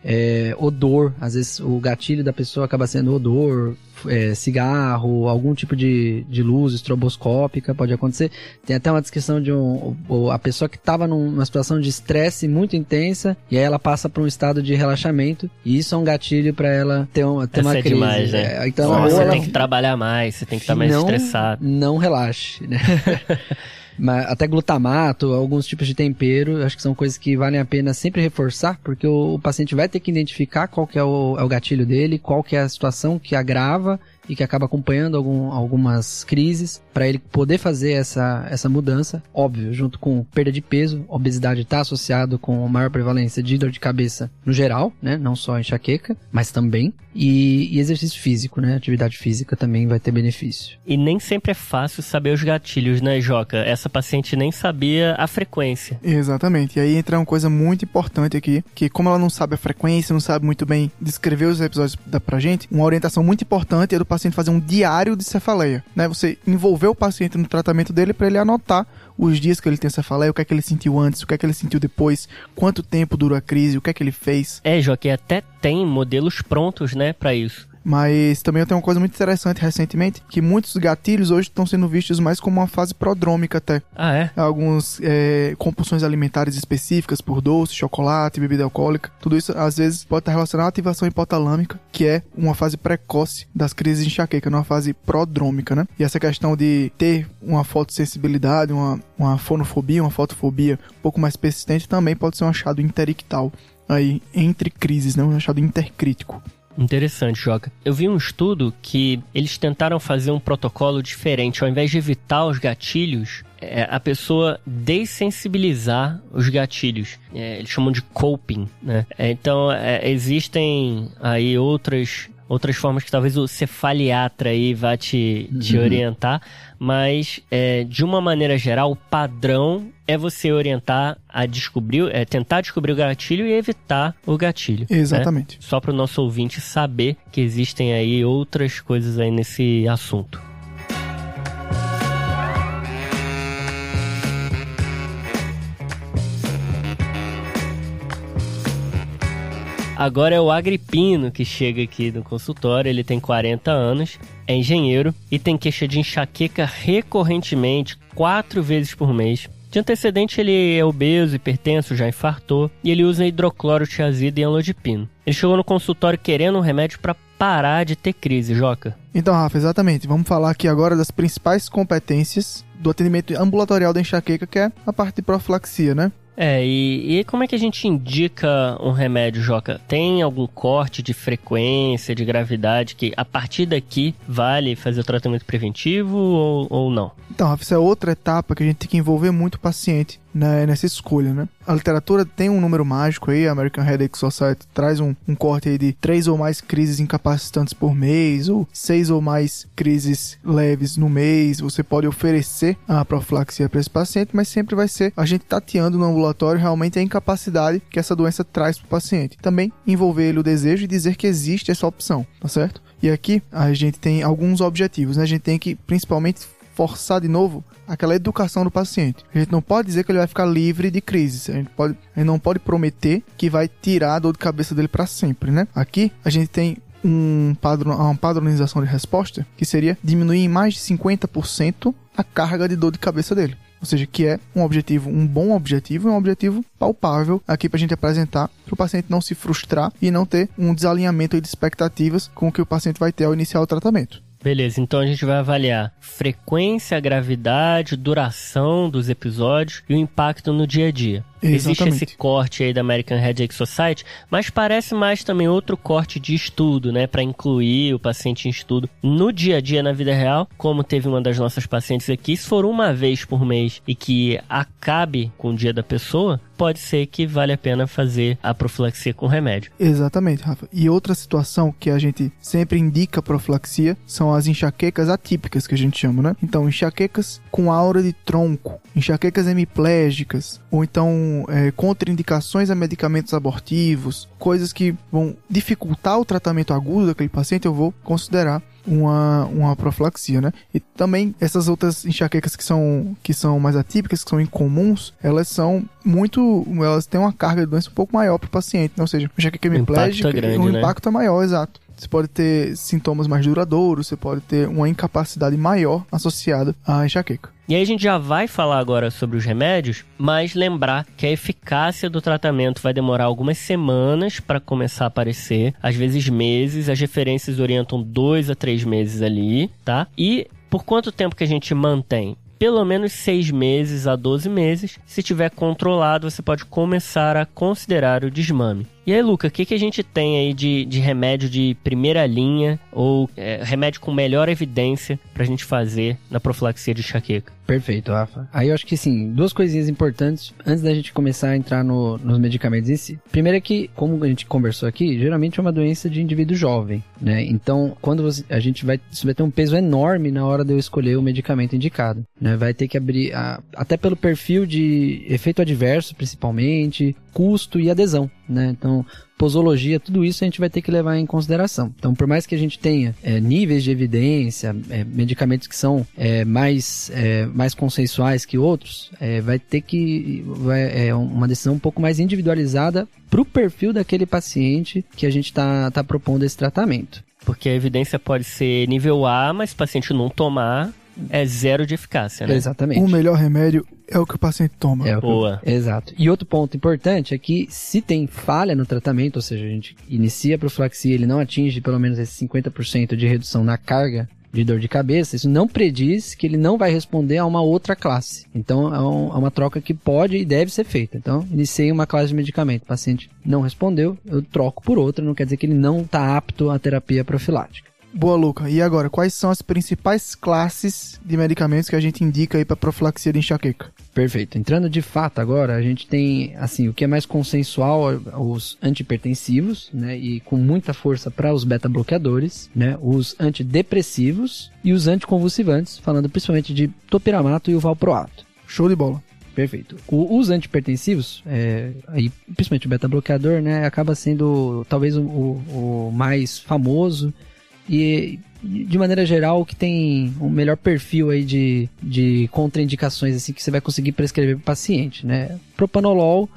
[SPEAKER 2] é, odor, às vezes o gatilho da pessoa acaba sendo odor, é, cigarro, algum tipo de, de luz estroboscópica pode acontecer. Tem até uma descrição de um, a pessoa que estava numa situação de estresse muito intensa e aí ela passa para um estado de relaxamento e isso é um gatilho para ela ter, uma ter
[SPEAKER 1] Essa
[SPEAKER 2] uma
[SPEAKER 1] é
[SPEAKER 2] crise.
[SPEAKER 1] demais, né?
[SPEAKER 2] É, então,
[SPEAKER 1] Nossa, você
[SPEAKER 2] ela
[SPEAKER 1] tem que trabalhar mais, você tem que estar mais
[SPEAKER 2] não,
[SPEAKER 1] estressado.
[SPEAKER 2] Não relaxe, né? <laughs> Até glutamato, alguns tipos de tempero, acho que são coisas que valem a pena sempre reforçar, porque o, o paciente vai ter que identificar qual que é o, é o gatilho dele, qual que é a situação que agrava e que acaba acompanhando algum, algumas crises, para ele poder fazer essa, essa mudança. Óbvio, junto com perda de peso, obesidade está associado com maior prevalência de dor de cabeça no geral, né? Não só enxaqueca, mas também. E, e exercício físico, né? Atividade física também vai ter benefício.
[SPEAKER 1] E nem sempre é fácil saber os gatilhos, né, Joca? Essa paciente nem sabia a frequência.
[SPEAKER 3] Exatamente. E aí entra uma coisa muito importante aqui, que como ela não sabe a frequência, não sabe muito bem descrever os episódios da pra gente, uma orientação muito importante é do paciente fazer um diário de cefaleia, né? Você envolver o paciente no tratamento dele para ele anotar os dias que ele tem cefaleia, o que é que ele sentiu antes, o que é que ele sentiu depois, quanto tempo durou a crise, o que é que ele fez.
[SPEAKER 1] É, e até tem modelos prontos, né, pra isso.
[SPEAKER 3] Mas também eu tenho uma coisa muito interessante recentemente, que muitos gatilhos hoje estão sendo vistos mais como uma fase prodrômica até.
[SPEAKER 1] Ah, é?
[SPEAKER 3] algumas é, compulsões alimentares específicas por doce, chocolate, bebida alcoólica. Tudo isso às vezes pode estar relacionado à ativação hipotalâmica, que é uma fase precoce das crises de enxaqueca, não uma fase prodrômica, né? E essa questão de ter uma fotossensibilidade, uma, uma fonofobia, uma fotofobia um pouco mais persistente também pode ser um achado interictal aí entre crises, né? Um achado intercrítico.
[SPEAKER 1] Interessante, Joca. Eu vi um estudo que eles tentaram fazer um protocolo diferente. Ao invés de evitar os gatilhos, é, a pessoa dessensibilizar os gatilhos. É, eles chamam de coping, né? É, então, é, existem aí outras outras formas que talvez o cefaliatra aí vá te, te
[SPEAKER 2] Uhum.
[SPEAKER 1] orientar, mas é, de uma maneira geral, o padrão é você orientar a descobrir, é, tentar descobrir o gatilho e evitar o gatilho. né?
[SPEAKER 3] Exatamente.
[SPEAKER 1] Só para o nosso ouvinte saber que existem aí outras coisas aí nesse assunto. Agora é o Agripino que chega aqui no consultório. Ele tem 40 anos, é engenheiro e tem queixa de enxaqueca recorrentemente, quatro vezes por mês. De antecedente, ele é obeso, hipertenso, já infartou e ele usa hidroclorotiazida e amlodipino. Ele chegou no consultório querendo um remédio para parar de ter crise, Joca.
[SPEAKER 3] Então, Rafa, exatamente. Vamos falar aqui agora das principais competências do atendimento ambulatorial da enxaqueca, que é a parte de profilaxia, né?
[SPEAKER 1] É, e, e como é que a gente indica um remédio, Joca? Tem algum corte de frequência, de gravidade, que a partir daqui vale fazer o tratamento preventivo ou, ou não?
[SPEAKER 3] Então, isso é outra etapa que a gente tem que envolver muito o paciente né, nessa escolha, né? A literatura tem um número mágico aí, a American Headache Society traz um, um corte aí de três ou mais crises incapacitantes por mês, ou seis ou mais crises leves no mês. Você pode oferecer a profilaxia para esse paciente, mas sempre vai ser a gente tateando no ambulatório realmente a incapacidade que essa doença traz para o paciente. Também envolver ele o desejo e dizer que existe essa opção, tá certo? E aqui a gente tem alguns objetivos, né? A gente tem que principalmente reforçar de novo aquela educação do paciente. A gente não pode dizer que ele vai ficar livre de crises. A gente, pode, a gente não pode prometer que vai tirar a dor de cabeça dele para sempre, né? Aqui a gente tem um padrão, uma padronização de resposta que seria diminuir em mais de 50% a carga de dor de cabeça dele. Ou seja, que é um objetivo, um bom objetivo e um objetivo palpável aqui para a gente apresentar, para o paciente não se frustrar e não ter um desalinhamento de expectativas com o que o paciente vai ter ao iniciar o tratamento.
[SPEAKER 1] Beleza, então a gente vai avaliar frequência, gravidade, duração dos episódios e o impacto no dia a dia. Existe esse corte aí da American Headache Society, mas parece mais também outro corte de estudo, né, para incluir o paciente em estudo no dia a dia na vida real, como teve uma das nossas pacientes aqui, se for uma vez por mês e que acabe com o dia da pessoa, pode ser que vale a pena fazer a profilaxia com remédio.
[SPEAKER 3] Exatamente, Rafa. E outra situação que a gente sempre indica profilaxia são as enxaquecas atípicas que a gente chama, né? Então, enxaquecas com aura de tronco, enxaquecas hemiplégicas, ou então é, contraindicações a medicamentos abortivos, coisas que vão dificultar o tratamento agudo daquele paciente, eu vou considerar uma, uma profilaxia, né? E também essas outras enxaquecas que são, que são mais atípicas, que são incomuns, elas são muito. Elas têm uma carga de doença um pouco maior para o paciente, né? ou seja, enxaqueca hemiplégica, o impacto é, grande, o né? impacto é maior, exato. Você pode ter sintomas mais duradouros, você pode ter uma incapacidade maior associada à enxaqueca.
[SPEAKER 1] E aí a gente já vai falar agora sobre os remédios, mas lembrar que a eficácia do tratamento vai demorar algumas semanas para começar a aparecer, às vezes meses, as referências orientam dois a três meses ali, tá? E por quanto tempo que a gente mantém? pelo menos 6 meses a 12 meses. Se tiver controlado, você pode começar a considerar o desmame. E aí, Luca, o que, que a gente tem aí de, de remédio de primeira linha ou é, remédio com melhor evidência para a gente fazer na profilaxia de enxaqueca?
[SPEAKER 2] Perfeito, Rafa. Aí eu acho que sim, duas coisinhas importantes antes da gente começar a entrar no, nos medicamentos em si. Primeiro é que, como a gente conversou aqui, geralmente é uma doença de indivíduo jovem, né? Então, quando você, a gente vai, isso vai ter um peso enorme na hora de eu escolher o medicamento indicado, né? Vai ter que abrir, a, até pelo perfil de efeito adverso, principalmente, custo e adesão, né? Então, posologia, tudo isso a gente vai ter que levar em consideração. Então, por mais que a gente tenha é, níveis de evidência, é, medicamentos que são é, mais, é, mais consensuais que outros, é, vai ter que vai, é uma decisão um pouco mais individualizada para o perfil daquele paciente que a gente está tá propondo esse tratamento.
[SPEAKER 1] Porque a evidência pode ser nível A, mas se o paciente não tomar, é zero de eficácia, né?
[SPEAKER 2] Exatamente.
[SPEAKER 3] O melhor remédio é o que o paciente toma.
[SPEAKER 2] É Boa. Exato. E outro ponto importante é que se tem falha no tratamento, ou seja, a gente inicia a profilaxia, ele não atinge pelo menos esse 50% de redução na carga de dor de cabeça, isso não prediz que ele não vai responder a uma outra classe. Então é, um, é, uma troca que pode e deve ser feita. Então, iniciei uma classe de medicamento, o paciente não respondeu, eu troco por outra, não quer dizer que ele não está apto à terapia profilática.
[SPEAKER 3] Boa, Luca. E agora, quais são as principais classes de medicamentos que a gente indica aí para profilaxia de enxaqueca?
[SPEAKER 2] Perfeito. Entrando de fato agora, a gente tem, assim, o que é mais consensual, os antipertensivos, né, e com muita força para os beta-bloqueadores, né, os antidepressivos e os anticonvulsivantes, falando principalmente de topiramato e o valproato.
[SPEAKER 3] Show de bola.
[SPEAKER 2] Perfeito. O, os antipertensivos, é, aí, principalmente o beta-bloqueador, né, acaba sendo talvez o, o, o mais famoso e de maneira geral, o que tem um melhor perfil aí de, de contraindicações assim que você vai conseguir prescrever para o paciente, né? Propanolol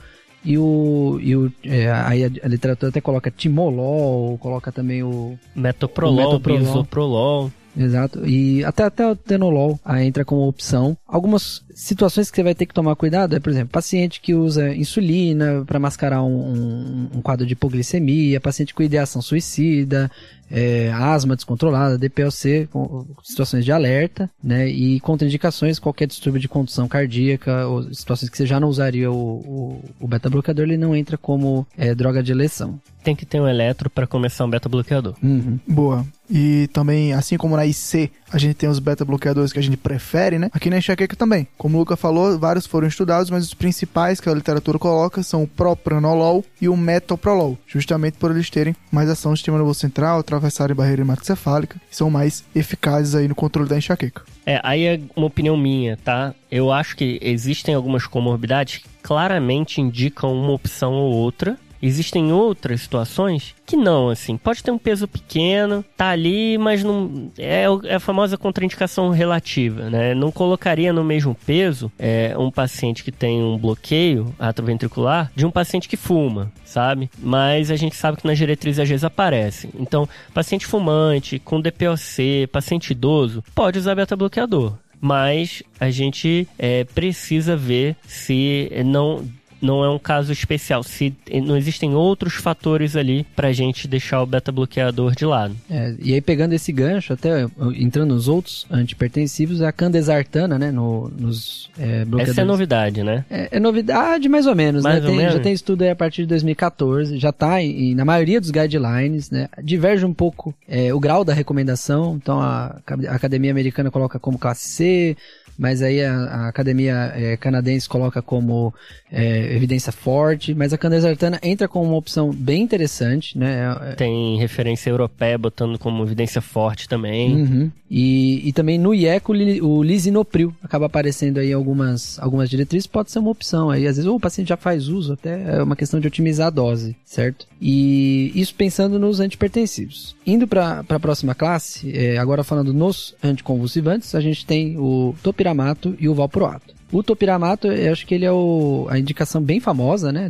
[SPEAKER 2] e o, e o é, aí a, literatura até coloca timolol, coloca também o
[SPEAKER 1] metoprolol, o metoprolol. bisoprolol.
[SPEAKER 2] Exato. E até, até o tenolol entra como opção. Algumas situações que você vai ter que tomar cuidado é, por exemplo, paciente que usa insulina para mascarar um, um, um, quadro de hipoglicemia, paciente com ideação suicida, é, asma descontrolada, DPLC, com situações de alerta, né? E contraindicações, qualquer distúrbio de condução cardíaca, ou situações que você já não usaria o, o, o beta-bloqueador, ele não entra como é, droga de eleição.
[SPEAKER 1] Tem que ter um eletro para começar um beta-bloqueador.
[SPEAKER 3] Uhum. Boa. E também, assim como na IC, a gente tem os beta-bloqueadores que a gente prefere, né? Aqui na enxaqueca também. Como o Luca falou, vários foram estudados, mas os principais que a literatura coloca são o propranolol e o metoprolol, justamente por eles terem mais ação no sistema nervoso central, atravessarem barreira hematocefálica, e são mais eficazes aí no controle da enxaqueca.
[SPEAKER 1] É, aí é uma opinião minha, tá? Eu acho que existem algumas comorbidades que claramente indicam uma opção ou outra, Existem outras situações que não, assim. Pode ter um peso pequeno, tá ali, mas não. É, é a famosa contraindicação relativa, né? Não colocaria no mesmo peso é, um paciente que tem um bloqueio atroventricular de um paciente que fuma, sabe? Mas a gente sabe que nas diretrizes às vezes aparece. Então, paciente fumante, com DPOC, paciente idoso, pode usar beta-bloqueador mas a gente é, precisa ver se não não é um caso especial, se não existem outros fatores ali pra gente deixar o beta-bloqueador de lado.
[SPEAKER 2] É, e aí pegando esse gancho, até entrando nos outros antipertensivos, é a candesartana, né, no, nos é, bloqueadores.
[SPEAKER 1] Essa é novidade, né?
[SPEAKER 2] É, é novidade mais ou menos,
[SPEAKER 1] mais
[SPEAKER 2] né?
[SPEAKER 1] Ou
[SPEAKER 2] tem,
[SPEAKER 1] menos.
[SPEAKER 2] Já tem estudo aí a partir de 2014, já tá em, na maioria dos guidelines, né? Diverge um pouco é, o grau da recomendação, então a, a Academia Americana coloca como classe C, mas aí a, a academia é, canadense coloca como é, evidência forte, mas a candesartana entra como uma opção bem interessante, né? É,
[SPEAKER 1] Tem referência europeia botando como evidência forte também.
[SPEAKER 2] Uhum. E, e também no IECO o lisinopril acaba aparecendo aí em algumas, algumas diretrizes, pode ser uma opção aí. Às vezes o paciente já faz uso, até é uma questão de otimizar a dose, certo? E isso pensando nos antipertensivos. Indo para a próxima classe, é, agora falando nos anticonvulsivantes, a gente tem o topiramato e o valproato. O topiramato, eu acho que ele é o, a indicação bem famosa, né,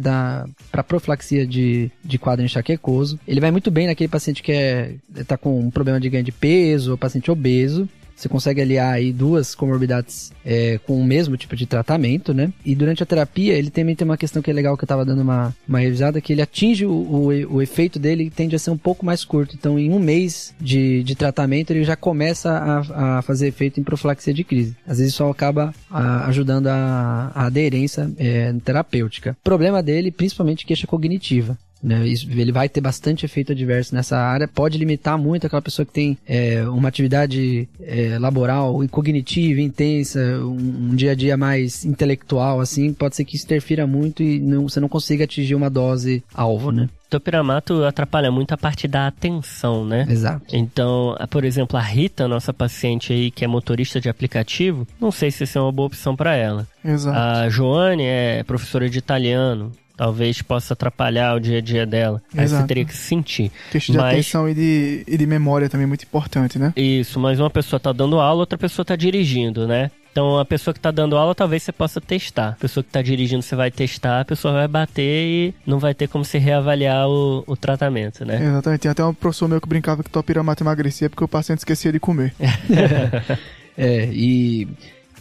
[SPEAKER 2] para profilaxia de, de quadro enxaquecoso. Ele vai muito bem naquele paciente que é tá com um problema de ganho de peso, ou paciente obeso. Você consegue aliar aí duas comorbidades é, com o mesmo tipo de tratamento, né? E durante a terapia, ele também tem uma questão que é legal que eu tava dando uma, uma revisada, que ele atinge o, o, o efeito dele tende a ser um pouco mais curto. Então, em um mês de, de tratamento, ele já começa a, a fazer efeito em profilaxia de crise. Às vezes só acaba a, ajudando a, a aderência é, terapêutica. O problema dele, principalmente, queixa cognitiva. Né, isso, ele vai ter bastante efeito adverso nessa área, pode limitar muito aquela pessoa que tem é, uma atividade é, laboral, cognitiva, intensa, um, um, dia a dia mais intelectual, assim, pode ser que isso interfira muito e não, você não consiga atingir uma dose alvo, né?
[SPEAKER 1] Topiramato atrapalha muito a parte da atenção, né?
[SPEAKER 2] Exato.
[SPEAKER 1] Então, por exemplo, a Rita, nossa paciente aí que é motorista de aplicativo, não sei se isso é uma boa opção para ela.
[SPEAKER 3] Exato.
[SPEAKER 1] A Joane é professora de italiano, talvez possa atrapalhar o dia a dia dela. Aí
[SPEAKER 3] Exato.
[SPEAKER 1] você teria que sentir.
[SPEAKER 3] Questão de
[SPEAKER 1] Mas-
[SPEAKER 3] atenção e de, e de memória também é muito importante, né?
[SPEAKER 1] Isso, mas uma pessoa tá dando aula, outra pessoa tá dirigindo, né? Então a pessoa que tá dando aula talvez você possa testar. A pessoa que tá dirigindo você vai testar, a pessoa vai bater e não vai ter como você reavaliar o, o tratamento, né?
[SPEAKER 3] Exatamente. Tem até um professor meu que brincava que topiramato emagrecia porque o paciente esquecia de comer. <laughs>
[SPEAKER 2] É, e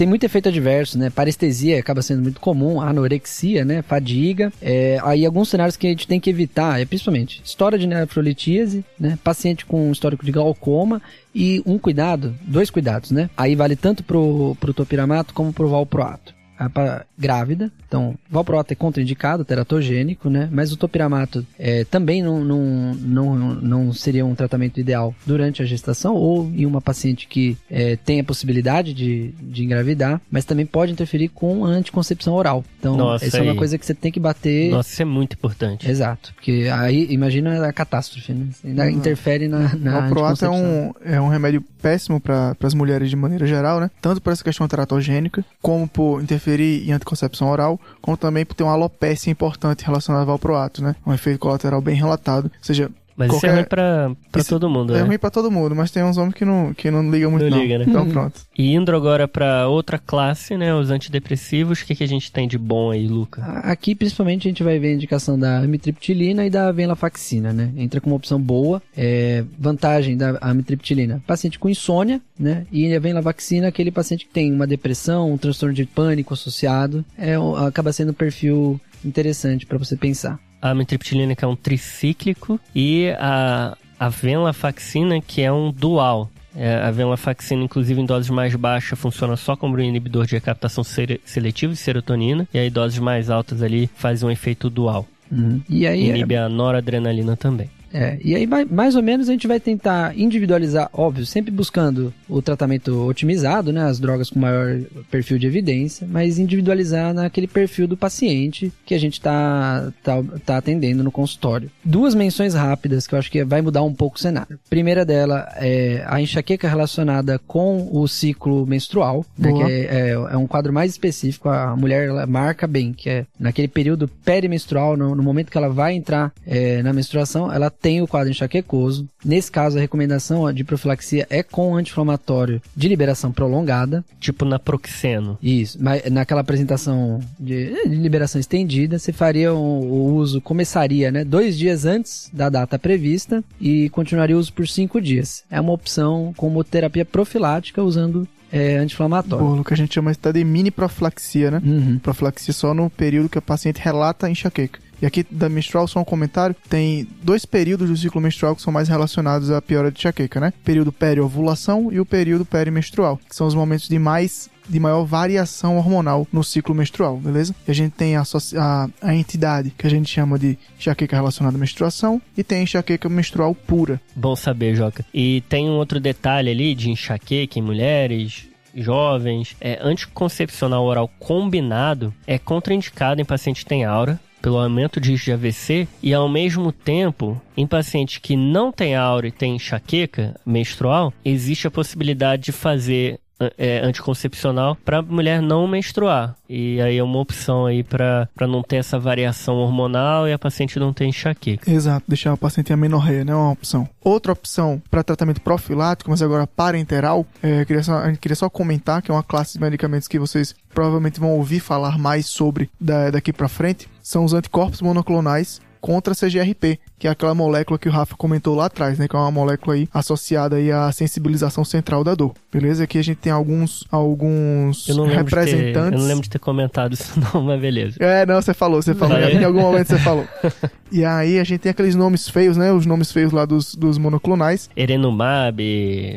[SPEAKER 2] tem muito efeito adverso, né? Parestesia acaba sendo muito comum, anorexia, né? Fadiga. É, aí alguns cenários que a gente tem que evitar é principalmente história de nefrolitíase, né? Paciente com histórico de glaucoma e um cuidado, dois cuidados, né? Aí vale tanto pro, pro topiramato como pro valproato. A pa- grávida, então valproato é contraindicado, teratogênico, né? Mas o topiramato é, também não, não, não, não seria um tratamento ideal durante a gestação ou em uma paciente que é, tem a possibilidade de, de engravidar, mas também pode interferir com a anticoncepção oral. Então,
[SPEAKER 1] Nossa,
[SPEAKER 2] essa é uma
[SPEAKER 1] aí.
[SPEAKER 2] coisa que você tem que bater.
[SPEAKER 1] Nossa, isso é muito importante.
[SPEAKER 2] Exato, porque aí imagina a catástrofe, né? Você Ainda
[SPEAKER 3] Uhum.
[SPEAKER 2] interfere na, na
[SPEAKER 3] o proato é
[SPEAKER 2] anticoncepção.
[SPEAKER 3] um, é um remédio péssimo para as mulheres de maneira geral, né? Tanto por essa questão teratogênica, como por interferir em anticoncepção oral, como também por ter uma alopécia importante relacionada ao valproato, né? Um efeito colateral bem relatado. Ou seja,
[SPEAKER 1] Mas isso é
[SPEAKER 3] Qualquer-
[SPEAKER 1] ruim pra, pra
[SPEAKER 3] Isso
[SPEAKER 1] todo mundo,
[SPEAKER 3] é
[SPEAKER 1] né?
[SPEAKER 3] ruim pra todo mundo, mas tem uns homens que não, que não ligam muito
[SPEAKER 1] Não
[SPEAKER 3] não.
[SPEAKER 1] liga, né?
[SPEAKER 3] Então pronto. <laughs>
[SPEAKER 1] E indo agora pra outra classe, né? Os antidepressivos, o que, que a gente tem de bom aí, Luca?
[SPEAKER 2] Aqui, principalmente, a gente vai ver a indicação da amitriptilina e da venlafaxina, né? Entra como opção boa. É, vantagem da amitriptilina, paciente com insônia, né? E a venlafaxina, aquele paciente que tem uma depressão, um transtorno de pânico associado. É, acaba sendo um perfil interessante para você pensar.
[SPEAKER 1] A amitriptilina, que é um tricíclico, e a, a venlafaxina, que é um dual. É, a venlafaxina, inclusive em doses mais baixas, funciona só como um inibidor de recaptação seletiva de serotonina, e aí doses mais altas ali fazem um efeito dual.
[SPEAKER 2] Uhum. E aí,
[SPEAKER 1] Inibe a noradrenalina também.
[SPEAKER 2] É, e aí mais ou menos a gente vai tentar individualizar, óbvio, sempre buscando o tratamento otimizado, né, as drogas com maior perfil de evidência, mas individualizar naquele perfil do paciente que a gente está tá, tá atendendo no consultório. Duas menções rápidas que eu acho que vai mudar um pouco o cenário. Primeira dela é a enxaqueca relacionada com o ciclo menstrual, né, que é, é, é, um quadro mais específico. A mulher ela marca bem que é naquele período perimenstrual, no, no momento que ela vai entrar é, na menstruação, ela tem o quadro enxaquecoso. Nesse caso, a recomendação de profilaxia é com anti-inflamatório de liberação prolongada.
[SPEAKER 1] Tipo naproxeno.
[SPEAKER 2] Isso, mas naquela apresentação de, de liberação estendida, você faria o, o, uso, começaria, né, dois dias antes da data prevista e continuaria o uso por cinco dias. É uma opção como terapia profilática usando é, anti-inflamatório.
[SPEAKER 3] O que a gente chama de mini profilaxia, né?
[SPEAKER 2] Uhum.
[SPEAKER 3] Profilaxia só no período que a paciente relata enxaqueca. E aqui da menstrual, só um comentário, tem dois períodos do ciclo menstrual que são mais relacionados à piora de enxaqueca, né? Período peri-ovulação e o período perimenstrual, que são os momentos de mais de maior variação hormonal no ciclo menstrual, beleza? E a gente tem a, a, a entidade que a gente chama de enxaqueca relacionada à menstruação e tem enxaqueca menstrual pura.
[SPEAKER 1] Bom saber, Joca. E tem um outro detalhe ali de enxaqueca em mulheres, jovens, é anticoncepcional oral combinado é contraindicado em paciente que tem aura, pelo aumento de risco de AVC e ao mesmo tempo, em pacientes que não têm aura e têm enxaqueca menstrual, existe a possibilidade de fazer é, anticoncepcional para mulher não menstruar. E aí é uma opção aí para não ter essa variação hormonal e a paciente não ter enxaqueca.
[SPEAKER 3] Exato, deixar a paciente amenorreia, né? É uma opção. Outra opção para tratamento profilático, mas agora parenteral, é, queria só, a queria só comentar que é uma classe de medicamentos que vocês provavelmente vão ouvir falar mais sobre da, daqui para frente, são os anticorpos monoclonais contra a CGRP, que é aquela molécula que o Rafa comentou lá atrás, né? Que é uma molécula aí associada aí à sensibilização central da dor. Beleza? Aqui a gente tem alguns, alguns
[SPEAKER 1] eu
[SPEAKER 3] representantes.
[SPEAKER 1] Ter, eu não lembro de ter comentado isso <laughs> não, mas beleza.
[SPEAKER 3] É, não, você falou, você falou. em algum momento você falou. <laughs> E aí a gente tem aqueles nomes feios, né? Os nomes feios lá dos, dos monoclonais.
[SPEAKER 1] Erenumab,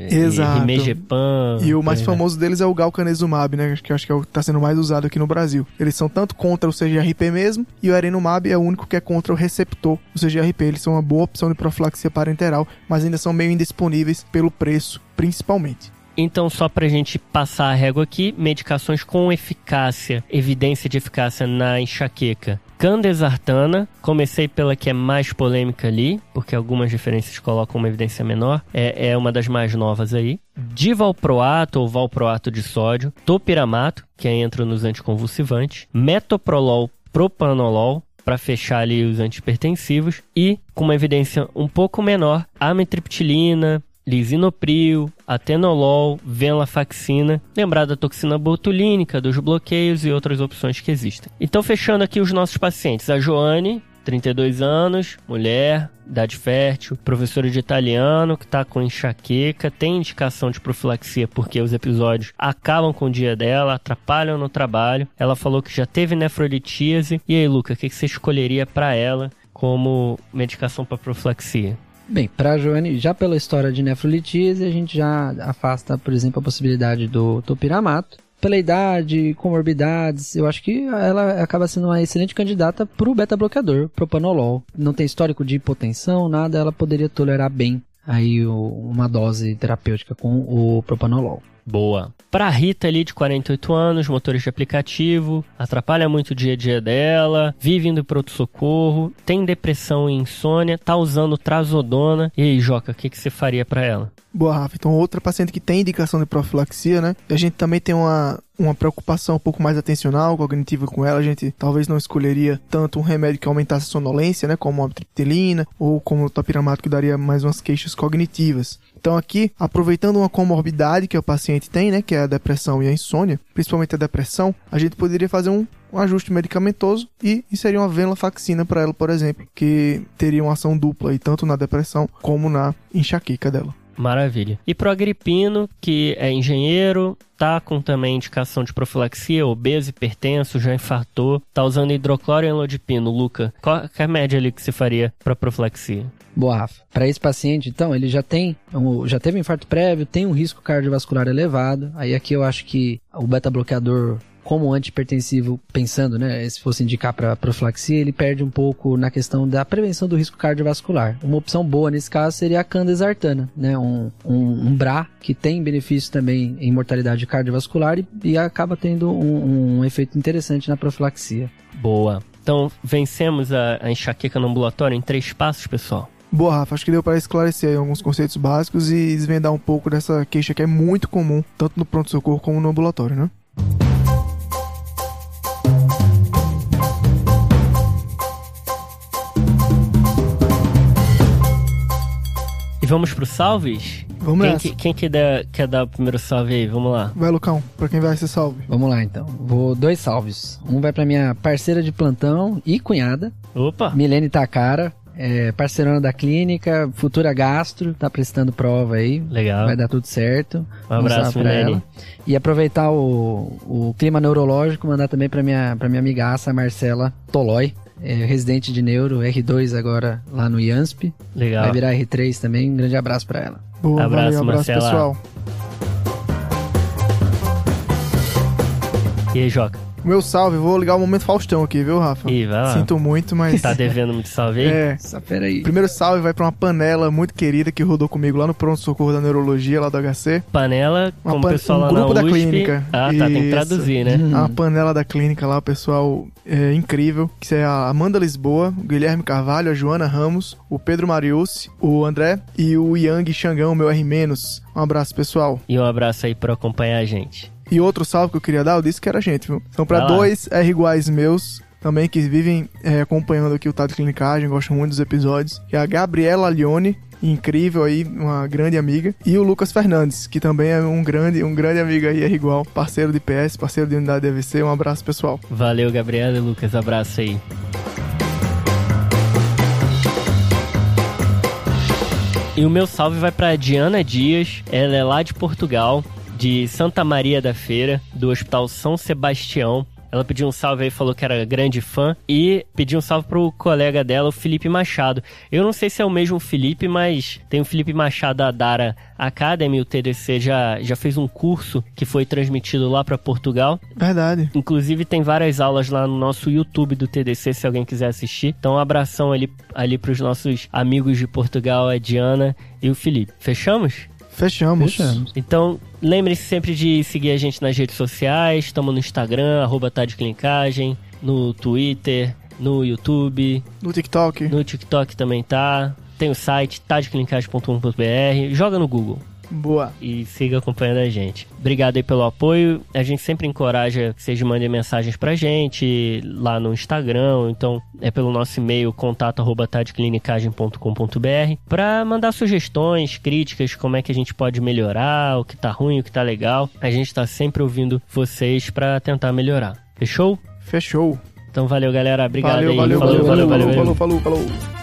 [SPEAKER 3] Exato.
[SPEAKER 1] Rimegepam.
[SPEAKER 3] E o mais famoso deles é o Galcanezumab, né? Que eu acho que é o que está sendo mais usado aqui no Brasil. Eles são tanto contra o CGRP mesmo, e o Erenumab é o único que é contra o receptor do CGRP. Eles são uma boa opção de profilaxia parenteral, mas ainda são meio indisponíveis pelo preço, principalmente.
[SPEAKER 1] Então, só pra gente passar a régua aqui, medicações com eficácia, evidência de eficácia na enxaqueca. Candesartana, comecei pela que é mais polêmica ali, porque algumas referências colocam uma evidência menor, é, é uma das mais novas aí. Divalproato ou valproato de sódio, topiramato, que entra nos anticonvulsivantes, metoprolol, propanolol, para fechar ali os antipertensivos e com uma evidência um pouco menor, amitriptilina, lisinopril, atenolol, venlafaxina, lembrar da toxina botulínica, dos bloqueios e outras opções que existem. Então, fechando aqui os nossos pacientes, a Joane, 32 anos, mulher, idade fértil, professora de italiano que está com enxaqueca, tem indicação de profilaxia porque os episódios acabam com o dia dela, atrapalham no trabalho. Ela falou que já teve nefrolitíase. E aí, Luca, o que você escolheria para ela como medicação para profilaxia?
[SPEAKER 2] Bem, para a Joane, já pela história de nefrolitíase, a gente já afasta, por exemplo, a possibilidade do topiramato. Pela idade, comorbidades, eu acho que ela acaba sendo uma excelente candidata para o beta-bloqueador, propanolol. Não tem histórico de hipotensão, nada, ela poderia tolerar bem aí uma dose terapêutica com o propanolol.
[SPEAKER 1] Boa. Pra Rita ali de 48 anos, motorista de aplicativo, atrapalha muito o dia a dia dela, vive indo pro socorro, tem depressão e insônia, tá usando trazodona. E aí, Joca, o que, que você faria para ela?
[SPEAKER 3] Boa, Rafa. Então, outra paciente que tem indicação de profilaxia, né? E a gente também tem uma, uma preocupação um pouco mais atencional, cognitiva com ela. A gente talvez não escolheria tanto um remédio que aumentasse a sonolência, né? Como a triptilina ou como o topiramato que daria mais umas queixas cognitivas. Então aqui, aproveitando uma comorbidade que o paciente tem, né, que é a depressão e a insônia, principalmente a depressão, a gente poderia fazer um, um ajuste medicamentoso e inserir uma venlafaxina para ela, por exemplo, que teria uma ação dupla aí, tanto na depressão como na enxaqueca dela.
[SPEAKER 1] Maravilha. E pro agripino, que é engenheiro, tá com também indicação de profilaxia, obeso, hipertenso, já infartou, tá usando hidrocloro e enlodipino, Luca. Qual é a média ali que você faria para profilaxia?
[SPEAKER 2] Boa, Rafa. Para esse paciente, então, ele já tem, já teve um infarto prévio, tem um risco cardiovascular elevado. Aí aqui eu acho que o beta-bloqueador como antihipertensivo, pensando, né, se fosse indicar para profilaxia, ele perde um pouco na questão da prevenção do risco cardiovascular. Uma opção boa nesse caso seria a candesartana, né, um, um, um BRA que tem benefício também em mortalidade cardiovascular e, e acaba tendo um, um efeito interessante na profilaxia.
[SPEAKER 1] Boa. Então, vencemos a, a enxaqueca no ambulatório em três passos, pessoal.
[SPEAKER 3] Boa, Rafa, acho que deu para esclarecer alguns conceitos básicos e desvendar um pouco dessa queixa que é muito comum, tanto no pronto-socorro como no ambulatório, né?
[SPEAKER 1] E vamos pro salves?
[SPEAKER 3] Vamos
[SPEAKER 1] Quem,
[SPEAKER 3] nessa.
[SPEAKER 1] que, quem que der- quer dar o primeiro salve aí? Vamos lá.
[SPEAKER 3] Vai, Lucão, pra quem vai ser salve.
[SPEAKER 2] Vamos lá então. Vou dois salves. Um vai para minha parceira de plantão e cunhada,
[SPEAKER 1] Opa!
[SPEAKER 2] Milene Takara, é, parceirona da clínica, futura gastro, tá prestando prova aí.
[SPEAKER 1] Legal.
[SPEAKER 2] Vai dar tudo certo.
[SPEAKER 1] Um abraço, Milene.
[SPEAKER 2] ela. E aproveitar o, o clima neurológico, mandar também pra minha, pra minha amigaça Marcela Tolói, é, residente de neuro, R2 agora lá no IANSP.
[SPEAKER 1] Legal.
[SPEAKER 2] Vai virar R3 também. Um grande abraço pra ela.
[SPEAKER 3] Boa,
[SPEAKER 1] Abraço,
[SPEAKER 3] valeu, abraço,
[SPEAKER 1] Marcela.
[SPEAKER 3] pessoal.
[SPEAKER 1] E aí, Joca?
[SPEAKER 3] O meu salve, vou ligar o momento Faustão aqui, viu, Rafa?
[SPEAKER 1] Ih, vai lá.
[SPEAKER 3] Sinto muito, mas.
[SPEAKER 1] Tá devendo muito salve aí? <laughs>
[SPEAKER 3] É.
[SPEAKER 2] Essa fera aí.
[SPEAKER 3] O primeiro salve vai pra uma panela muito querida que rodou comigo lá no pronto-socorro da neurologia, lá do HC.
[SPEAKER 1] Panela,
[SPEAKER 3] Uma
[SPEAKER 1] como o
[SPEAKER 3] pan-
[SPEAKER 1] pessoal
[SPEAKER 3] um
[SPEAKER 1] lá
[SPEAKER 3] grupo
[SPEAKER 1] na
[SPEAKER 3] da
[SPEAKER 1] USP.
[SPEAKER 3] clínica.
[SPEAKER 1] Ah, tá, tem que
[SPEAKER 3] Isso.
[SPEAKER 1] traduzir, né?
[SPEAKER 2] Uhum.
[SPEAKER 3] A panela da clínica lá, o pessoal é incrível. Que é a Amanda Lisboa, o Guilherme Carvalho, a Joana Ramos, o Pedro Mariucci, o André e o Yang Xangão, meu R-. Um abraço, pessoal.
[SPEAKER 1] E um abraço aí pra acompanhar a gente.
[SPEAKER 3] E outro salve que eu queria dar, eu disse que era gente, viu? São
[SPEAKER 1] Vai lá.
[SPEAKER 3] dois R iguais meus, também que vivem é, acompanhando aqui o Tado Clinicagem, gostam muito dos episódios. Que é a Gabriela Lione, incrível aí, uma grande amiga. E o Lucas Fernandes, que também é um grande, um grande amigo aí, R igual, parceiro de PS, parceiro de unidade DVC. Um abraço, pessoal.
[SPEAKER 1] Valeu, Gabriela e Lucas. Abraço aí. E o meu salve vai pra Diana Dias. Ela é lá de Portugal, de Santa Maria da Feira, do Hospital São Sebastião. Ela pediu um salve aí, falou que era grande fã. E pediu um salve pro colega dela, o Felipe Machado. Eu não sei se é o mesmo Felipe, mas tem o Felipe Machado da Dara Academy. O TDC já, já fez um curso que foi transmitido lá pra Portugal.
[SPEAKER 3] Verdade.
[SPEAKER 1] Inclusive tem várias aulas lá no nosso YouTube do TDC, se alguém quiser assistir. Então um abração ali, ali pros nossos amigos de Portugal, a Diana e o Felipe. Fechamos?
[SPEAKER 3] Fechamos.
[SPEAKER 2] Fechamos.
[SPEAKER 1] Então, lembre-se sempre de seguir a gente nas redes sociais. Estamos no Instagram, arroba Clinicagem, no Twitter, no YouTube,
[SPEAKER 3] No TikTok.
[SPEAKER 1] no TikTok também tá. Tem o site tadeclinicagem.com.br. Joga no Google
[SPEAKER 3] Boa.
[SPEAKER 1] e siga acompanhando a gente. Obrigado aí pelo apoio. A gente sempre encoraja que vocês mandem mensagens pra gente lá no Instagram, então é pelo nosso e-mail contato@tadeclinicagem.com.br para mandar sugestões, críticas, como é que a gente pode melhorar, o que tá ruim, o que tá legal. A gente tá sempre ouvindo vocês pra tentar melhorar. Fechou?
[SPEAKER 3] Fechou.
[SPEAKER 1] Então valeu, galera. Obrigado
[SPEAKER 3] valeu,
[SPEAKER 1] aí.
[SPEAKER 3] valeu,
[SPEAKER 1] falou,
[SPEAKER 3] valeu,
[SPEAKER 1] valeu,
[SPEAKER 3] valeu,
[SPEAKER 1] valeu,
[SPEAKER 3] falou, falou, falou.